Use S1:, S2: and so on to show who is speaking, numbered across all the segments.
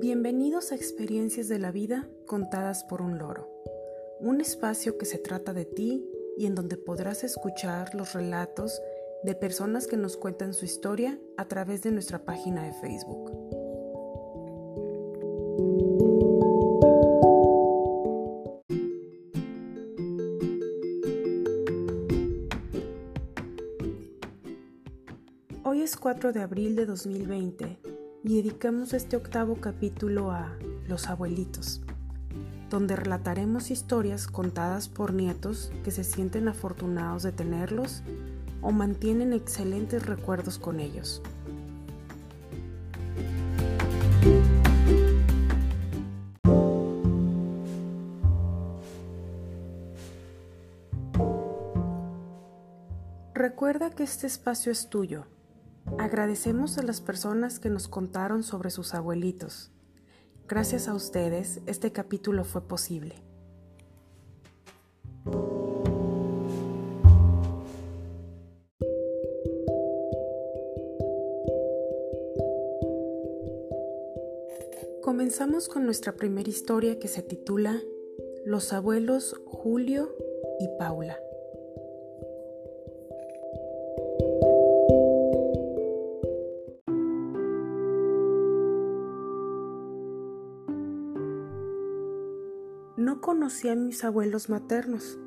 S1: Bienvenidos a Experiencias de la Vida contadas por un loro, un espacio que se trata de ti y en donde podrás escuchar los relatos de personas que nos cuentan su historia a través de nuestra página de Facebook. Hoy es 4 de abril de 2020 y dedicamos este octavo capítulo a Los abuelitos, donde relataremos historias contadas por nietos que se sienten afortunados de tenerlos o mantienen excelentes recuerdos con ellos. Recuerda que este espacio es tuyo Agradecemos a las personas que nos contaron sobre sus abuelitos. Gracias a ustedes, este capítulo fue posible. Comenzamos con nuestra primera historia que se titula Los abuelos Julio y Paula. Conocí a mis abuelos maternos.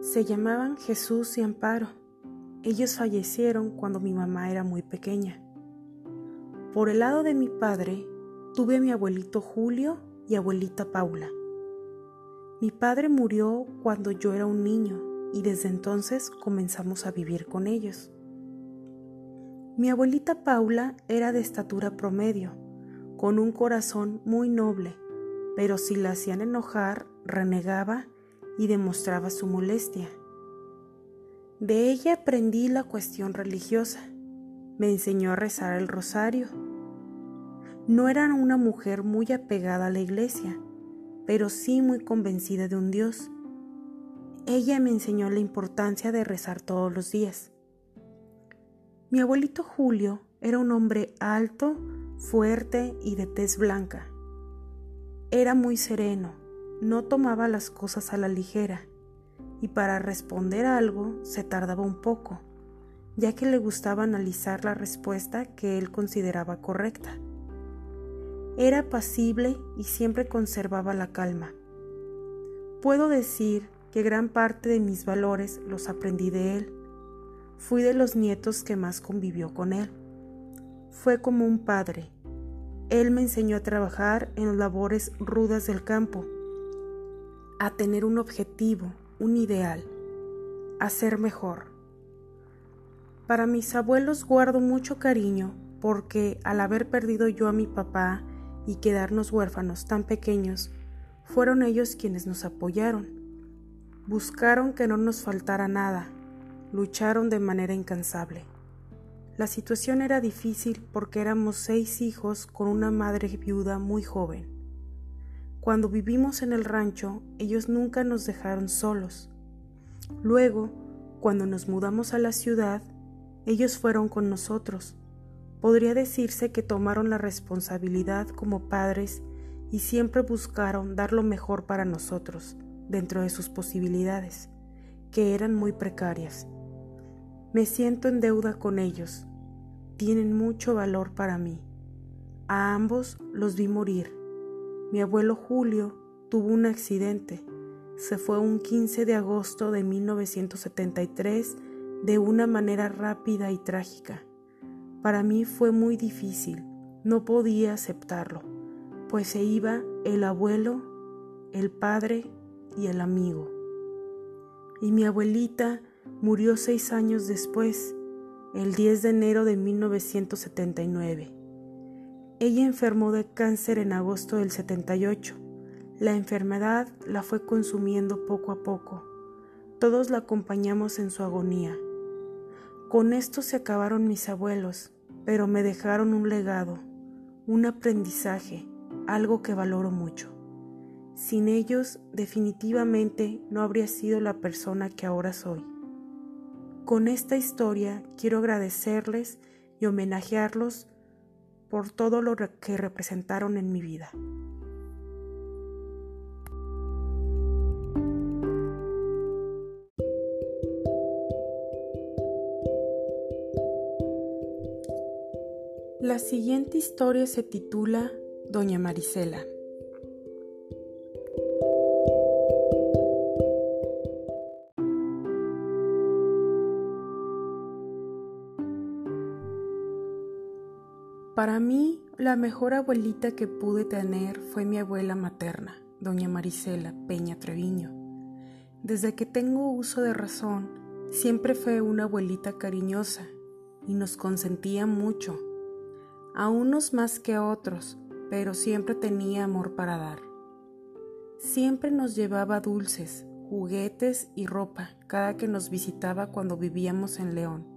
S1: Se llamaban Jesús y Amparo. Ellos fallecieron cuando mi mamá era muy pequeña. Por el lado de mi padre, tuve a mi abuelito Julio y abuelita Paula. Mi padre murió cuando yo era un niño y desde entonces comenzamos a vivir con ellos. Mi abuelita Paula era de estatura promedio, con un corazón muy noble pero si la hacían enojar, renegaba y demostraba su molestia. De ella aprendí la cuestión religiosa. Me enseñó a rezar el rosario. No era una mujer muy apegada a la iglesia, pero sí muy convencida de un Dios. Ella me enseñó la importancia de rezar todos los días. Mi abuelito Julio era un hombre alto, fuerte y de tez blanca. Era muy sereno, no tomaba las cosas a la ligera y para responder algo se tardaba un poco, ya que le gustaba analizar la respuesta que él consideraba correcta. Era apacible y siempre conservaba la calma. Puedo decir que gran parte de mis valores los aprendí de él. Fui de los nietos que más convivió con él. Fue como un padre, él me enseñó a trabajar en labores rudas del campo, a tener un objetivo, un ideal, a ser mejor. Para mis abuelos guardo mucho cariño porque al haber perdido yo a mi papá y quedarnos huérfanos tan pequeños, fueron ellos quienes nos apoyaron. Buscaron que no nos faltara nada, lucharon de manera incansable. La situación era difícil porque éramos seis hijos con una madre viuda muy joven. Cuando vivimos en el rancho, ellos nunca nos dejaron solos. Luego, cuando nos mudamos a la ciudad, ellos fueron con nosotros. Podría decirse que tomaron la responsabilidad como padres y siempre buscaron dar lo mejor para nosotros, dentro de sus posibilidades, que eran muy precarias. Me siento en deuda con ellos. Tienen mucho valor para mí. A ambos los vi morir. Mi abuelo Julio tuvo un accidente. Se fue un 15 de agosto de 1973 de una manera rápida y trágica. Para mí fue muy difícil. No podía aceptarlo, pues se iba el abuelo, el padre y el amigo. Y mi abuelita Murió seis años después, el 10 de enero de 1979. Ella enfermó de cáncer en agosto del 78. La enfermedad la fue consumiendo poco a poco. Todos la acompañamos en su agonía. Con esto se acabaron mis abuelos, pero me dejaron un legado, un aprendizaje, algo que valoro mucho. Sin ellos definitivamente no habría sido la persona que ahora soy. Con esta historia quiero agradecerles y homenajearlos por todo lo que representaron en mi vida. La siguiente historia se titula Doña Marisela. Para mí, la mejor abuelita que pude tener fue mi abuela materna, doña Marisela Peña Treviño. Desde que tengo uso de razón, siempre fue una abuelita cariñosa y nos consentía mucho, a unos más que a otros, pero siempre tenía amor para dar. Siempre nos llevaba dulces, juguetes y ropa cada que nos visitaba cuando vivíamos en León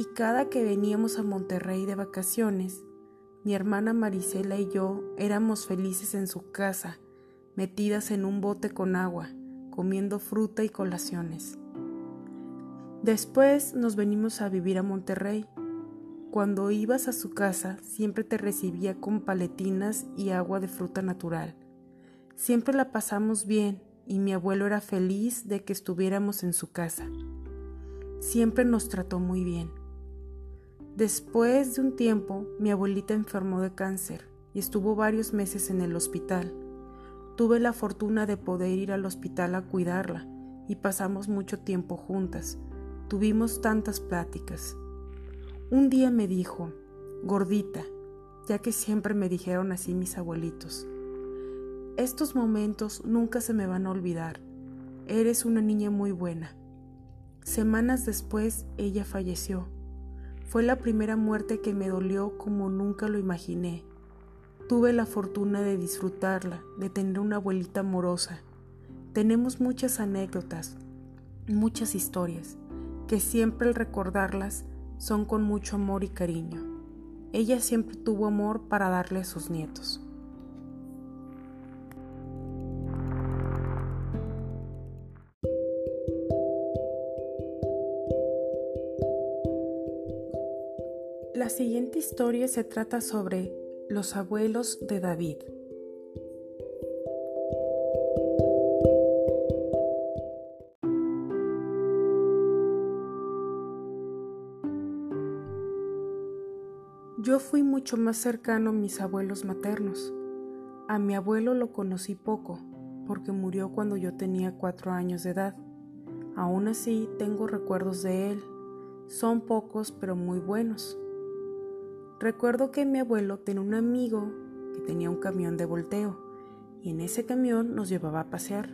S1: y cada que veníamos a Monterrey de vacaciones, mi hermana Marisela y yo éramos felices en su casa, metidas en un bote con agua, comiendo fruta y colaciones. Después nos venimos a vivir a Monterrey. Cuando ibas a su casa siempre te recibía con paletinas y agua de fruta natural. Siempre la pasamos bien y mi abuelo era feliz de que estuviéramos en su casa. Siempre nos trató muy bien. Después de un tiempo, mi abuelita enfermó de cáncer y estuvo varios meses en el hospital. Tuve la fortuna de poder ir al hospital a cuidarla y pasamos mucho tiempo juntas. Tuvimos tantas pláticas. Un día me dijo, gordita, ya que siempre me dijeron así mis abuelitos, estos momentos nunca se me van a olvidar. Eres una niña muy buena. Semanas después ella falleció fue la primera muerte que me dolió como nunca lo imaginé. Tuve la fortuna de disfrutarla, de tener una abuelita amorosa. Tenemos muchas anécdotas, muchas historias, que siempre al recordarlas son con mucho amor y cariño. Ella siempre tuvo amor para darle a sus nietos. La siguiente historia se trata sobre los abuelos de David. Yo fui mucho más cercano a mis abuelos maternos. A mi abuelo lo conocí poco, porque murió cuando yo tenía cuatro años de edad. Aún así tengo recuerdos de él. Son pocos pero muy buenos. Recuerdo que mi abuelo tenía un amigo que tenía un camión de volteo y en ese camión nos llevaba a pasear.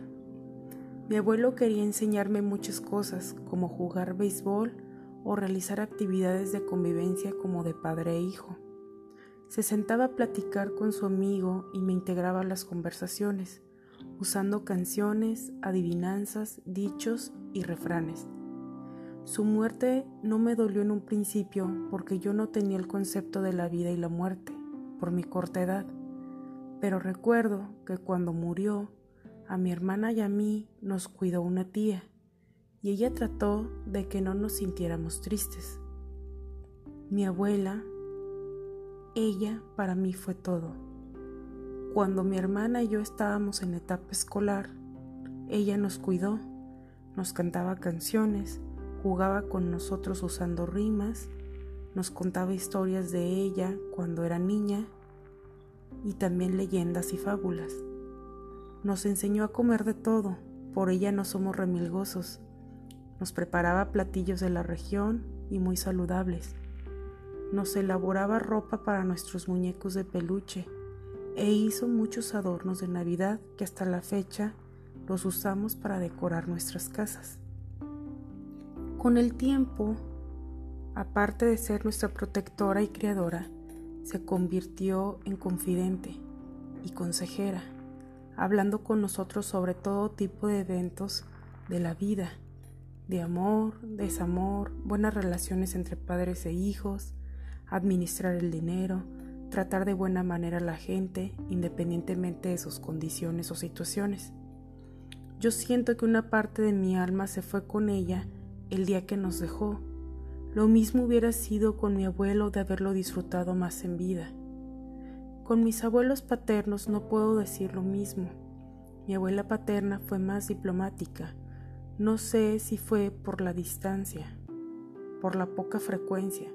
S1: Mi abuelo quería enseñarme muchas cosas como jugar béisbol o realizar actividades de convivencia como de padre e hijo. Se sentaba a platicar con su amigo y me integraba a las conversaciones, usando canciones, adivinanzas, dichos y refranes. Su muerte no me dolió en un principio porque yo no tenía el concepto de la vida y la muerte por mi corta edad, pero recuerdo que cuando murió, a mi hermana y a mí nos cuidó una tía y ella trató de que no nos sintiéramos tristes. Mi abuela, ella para mí fue todo. Cuando mi hermana y yo estábamos en etapa escolar, ella nos cuidó, nos cantaba canciones, jugaba con nosotros usando rimas, nos contaba historias de ella cuando era niña y también leyendas y fábulas. Nos enseñó a comer de todo, por ella no somos remilgosos. Nos preparaba platillos de la región y muy saludables. Nos elaboraba ropa para nuestros muñecos de peluche e hizo muchos adornos de Navidad que hasta la fecha los usamos para decorar nuestras casas. Con el tiempo, aparte de ser nuestra protectora y criadora, se convirtió en confidente y consejera, hablando con nosotros sobre todo tipo de eventos de la vida, de amor, desamor, buenas relaciones entre padres e hijos, administrar el dinero, tratar de buena manera a la gente, independientemente de sus condiciones o situaciones. Yo siento que una parte de mi alma se fue con ella el día que nos dejó, Lo mismo hubiera sido con mi abuelo de haberlo disfrutado más en vida. Con mis abuelos paternos no puedo decir lo mismo. Mi abuela paterna fue más diplomática. No sé si fue por la distancia, por la poca frecuencia,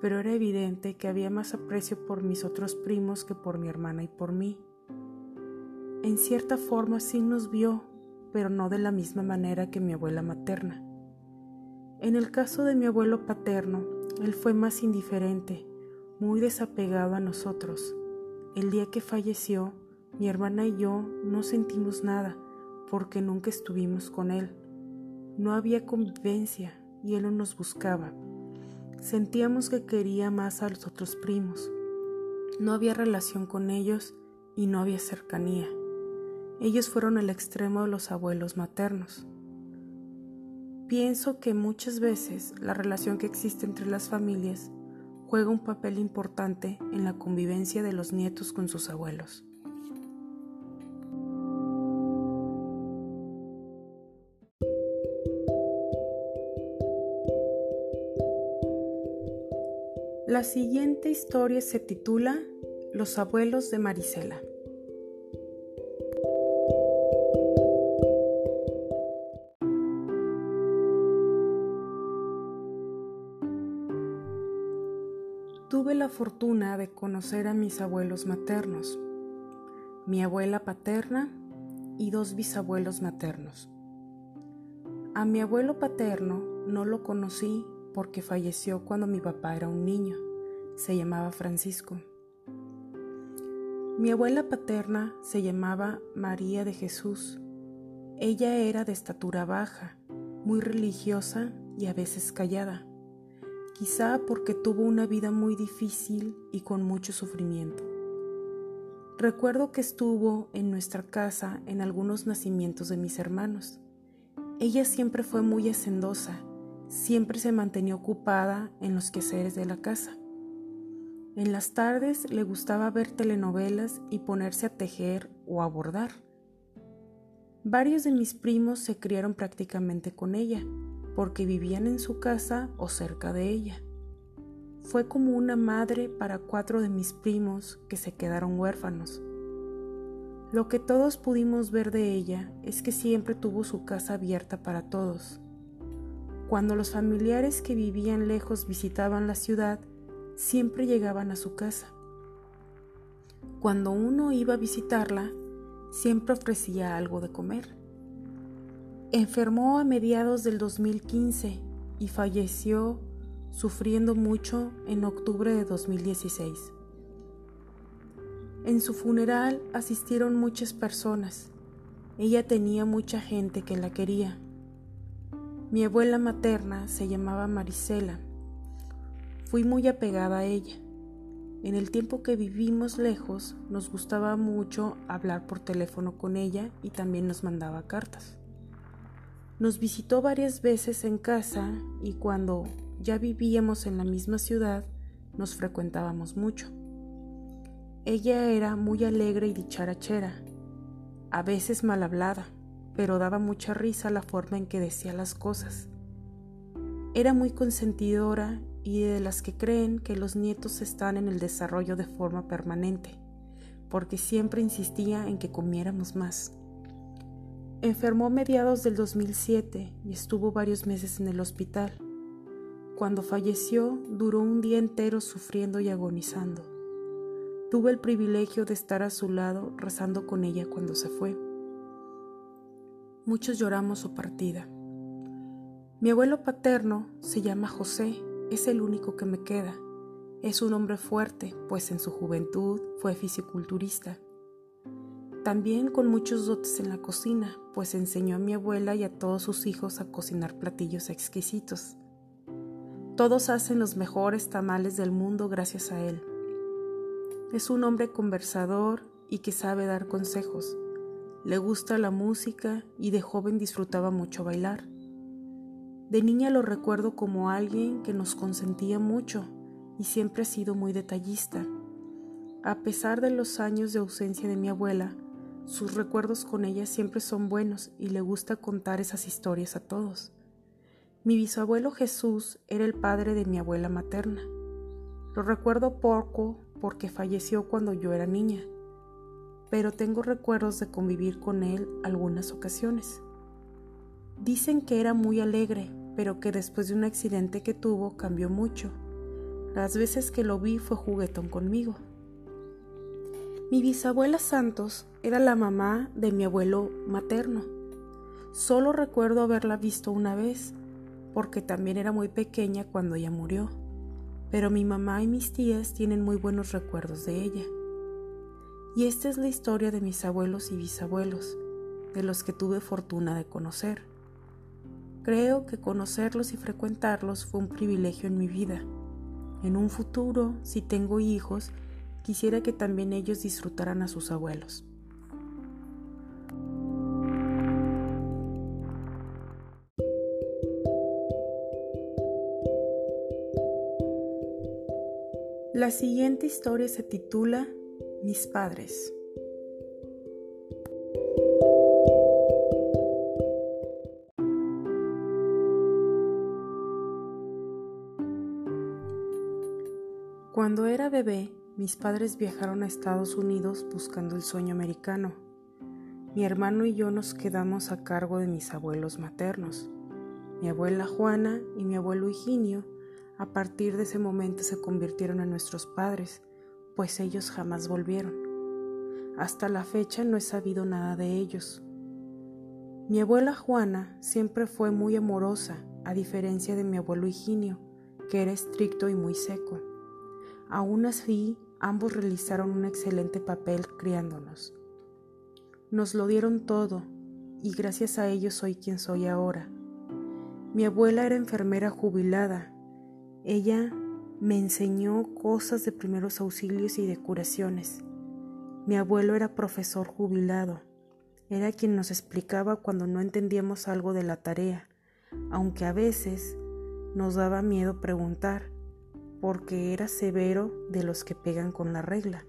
S1: pero era evidente que había más aprecio por mis otros primos que por mi hermana y por mí. En cierta forma sí nos vio, pero no de la misma manera que mi abuela materna. En el caso de mi abuelo paterno, él fue más indiferente, muy desapegado a nosotros. El día que falleció, mi hermana y yo no sentimos nada porque nunca estuvimos con él. No había convivencia y él no nos buscaba. Sentíamos que quería más a los otros primos. No había relación con ellos y no había cercanía. Ellos fueron el extremo de los abuelos maternos. Pienso que muchas veces la relación que existe entre las familias juega un papel importante en la convivencia de los nietos con sus abuelos. La siguiente historia se titula Los abuelos de Marisela. Fortuna de conocer a mis abuelos maternos, mi abuela paterna y dos bisabuelos maternos. A mi abuelo paterno no lo conocí porque falleció cuando mi papá era un niño. Se llamaba Francisco. Mi abuela paterna se llamaba María de Jesús. Ella era de estatura baja, muy religiosa y a veces callada quizá porque tuvo una vida muy difícil y con mucho sufrimiento. Recuerdo que estuvo en nuestra casa en algunos nacimientos de mis hermanos. Ella siempre fue muy hacendosa, siempre se mantenía ocupada en los quehaceres de la casa. En las tardes le gustaba ver telenovelas y ponerse a tejer o a bordar. Varios de mis primos se criaron prácticamente con ella porque vivían en su casa o cerca de ella. Fue como una madre para cuatro de mis primos que se quedaron huérfanos. Lo que todos pudimos ver de ella es que siempre tuvo su casa abierta para todos. Cuando los familiares que vivían lejos visitaban la ciudad, siempre llegaban a su casa. Cuando uno iba a visitarla, siempre ofrecía algo de comer. Enfermó a mediados del 2015 y falleció sufriendo mucho en octubre de 2016. En su funeral asistieron muchas personas. Ella tenía mucha gente que la quería. Mi abuela materna se llamaba Marisela. Fui muy apegada a ella. En el tiempo que vivimos lejos nos gustaba mucho hablar por teléfono con ella y también nos mandaba cartas. Nos visitó varias veces en casa y cuando ya vivíamos en la misma ciudad nos frecuentábamos mucho. Ella era muy alegre y dicharachera, a veces mal hablada, pero daba mucha risa la forma en que decía las cosas. Era muy consentidora y de las que creen que los nietos están en el desarrollo de forma permanente, porque siempre insistía en que comiéramos más. Enfermó a mediados del 2007 y estuvo varios meses en el hospital. Cuando falleció, duró un día entero sufriendo y agonizando. Tuve el privilegio de estar a su lado rezando con ella cuando se fue. Muchos lloramos su partida. Mi abuelo paterno se llama José, es el único que me queda. Es un hombre fuerte, pues en su juventud fue fisiculturista. También con muchos dotes en la cocina, pues enseñó a mi abuela y a todos sus hijos a cocinar platillos exquisitos. Todos hacen los mejores tamales del mundo gracias a él. Es un hombre conversador y que sabe dar consejos. Le gusta la música y de joven disfrutaba mucho bailar. De niña lo recuerdo como alguien que nos consentía mucho y siempre ha sido muy detallista. A pesar de los años de ausencia de mi abuela, sus recuerdos con ella siempre son buenos y le gusta contar esas historias a todos. Mi bisabuelo Jesús era el padre de mi abuela materna. Lo recuerdo poco porque falleció cuando yo era niña, pero tengo recuerdos de convivir con él algunas ocasiones. Dicen que era muy alegre, pero que después de un accidente que tuvo cambió mucho. Las veces que lo vi fue juguetón conmigo. Mi bisabuela Santos era la mamá de mi abuelo materno. Solo recuerdo haberla visto una vez, porque también era muy pequeña cuando ella murió, pero mi mamá y mis tías tienen muy buenos recuerdos de ella. Y esta es la historia de mis abuelos y bisabuelos, de los que tuve fortuna de conocer. Creo que conocerlos y frecuentarlos fue un privilegio en mi vida. En un futuro, si tengo hijos, quisiera que también ellos disfrutaran a sus abuelos. La siguiente historia se titula Mis padres. Cuando era bebé, mis padres viajaron a Estados Unidos buscando el sueño americano. Mi hermano y yo nos quedamos a cargo de mis abuelos maternos. Mi abuela Juana y mi abuelo Higinio a partir de ese momento se convirtieron en nuestros padres, pues ellos jamás volvieron. Hasta la fecha no he sabido nada de ellos. Mi abuela Juana siempre fue muy amorosa, a diferencia de mi abuelo Higinio, que era estricto y muy seco. Aún así, Ambos realizaron un excelente papel criándonos. Nos lo dieron todo y gracias a ellos soy quien soy ahora. Mi abuela era enfermera jubilada. Ella me enseñó cosas de primeros auxilios y de curaciones. Mi abuelo era profesor jubilado. Era quien nos explicaba cuando no entendíamos algo de la tarea, aunque a veces nos daba miedo preguntar porque era severo de los que pegan con la regla.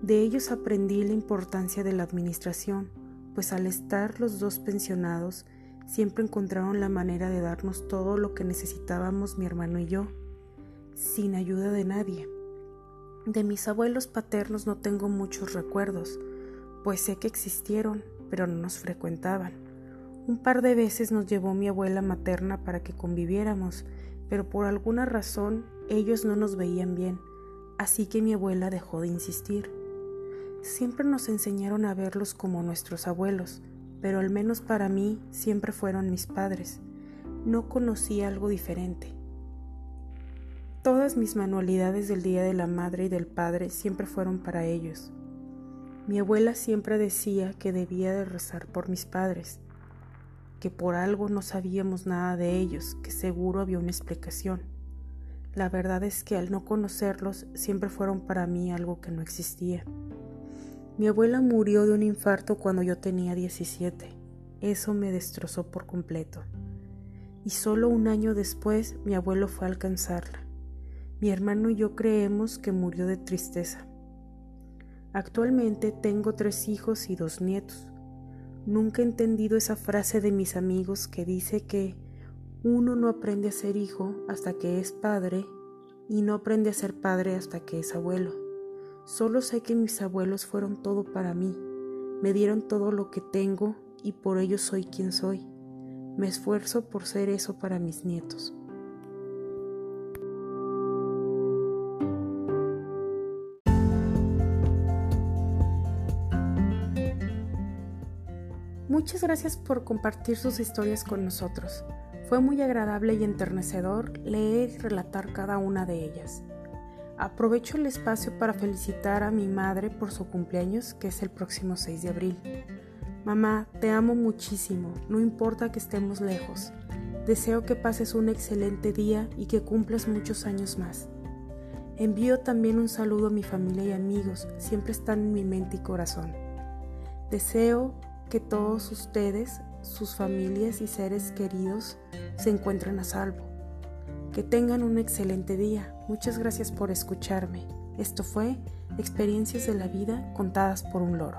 S1: De ellos aprendí la importancia de la administración, pues al estar los dos pensionados, siempre encontraron la manera de darnos todo lo que necesitábamos mi hermano y yo, sin ayuda de nadie. De mis abuelos paternos no tengo muchos recuerdos, pues sé que existieron, pero no nos frecuentaban. Un par de veces nos llevó mi abuela materna para que conviviéramos, pero por alguna razón ellos no nos veían bien, así que mi abuela dejó de insistir. Siempre nos enseñaron a verlos como nuestros abuelos, pero al menos para mí siempre fueron mis padres. No conocí algo diferente. Todas mis manualidades del Día de la Madre y del Padre siempre fueron para ellos. Mi abuela siempre decía que debía de rezar por mis padres, que por algo no sabíamos nada de ellos, que seguro había una explicación. La verdad es que al no conocerlos siempre fueron para mí algo que no existía. Mi abuela murió de un infarto cuando yo tenía 17. Eso me destrozó por completo. Y solo un año después mi abuelo fue a alcanzarla. Mi hermano y yo creemos que murió de tristeza. Actualmente tengo tres hijos y dos nietos. Nunca he entendido esa frase de mis amigos que dice que uno no aprende a ser hijo hasta que es padre y no aprende a ser padre hasta que es abuelo. Solo sé que mis abuelos fueron todo para mí, me dieron todo lo que tengo y por ello soy quien soy. Me esfuerzo por ser eso para mis nietos. Muchas gracias por compartir sus historias con nosotros. Fue muy agradable y enternecedor leer y relatar cada una de ellas. Aprovecho el espacio para felicitar a mi madre por su cumpleaños, que es el próximo 6 de abril. Mamá, te amo muchísimo, no importa que estemos lejos. Deseo que pases un excelente día y que cumplas muchos años más. Envío también un saludo a mi familia y amigos, siempre están en mi mente y corazón. Deseo que todos ustedes, sus familias y seres queridos se encuentren a salvo. Que tengan un excelente día. Muchas gracias por escucharme. Esto fue Experiencias de la Vida contadas por un loro.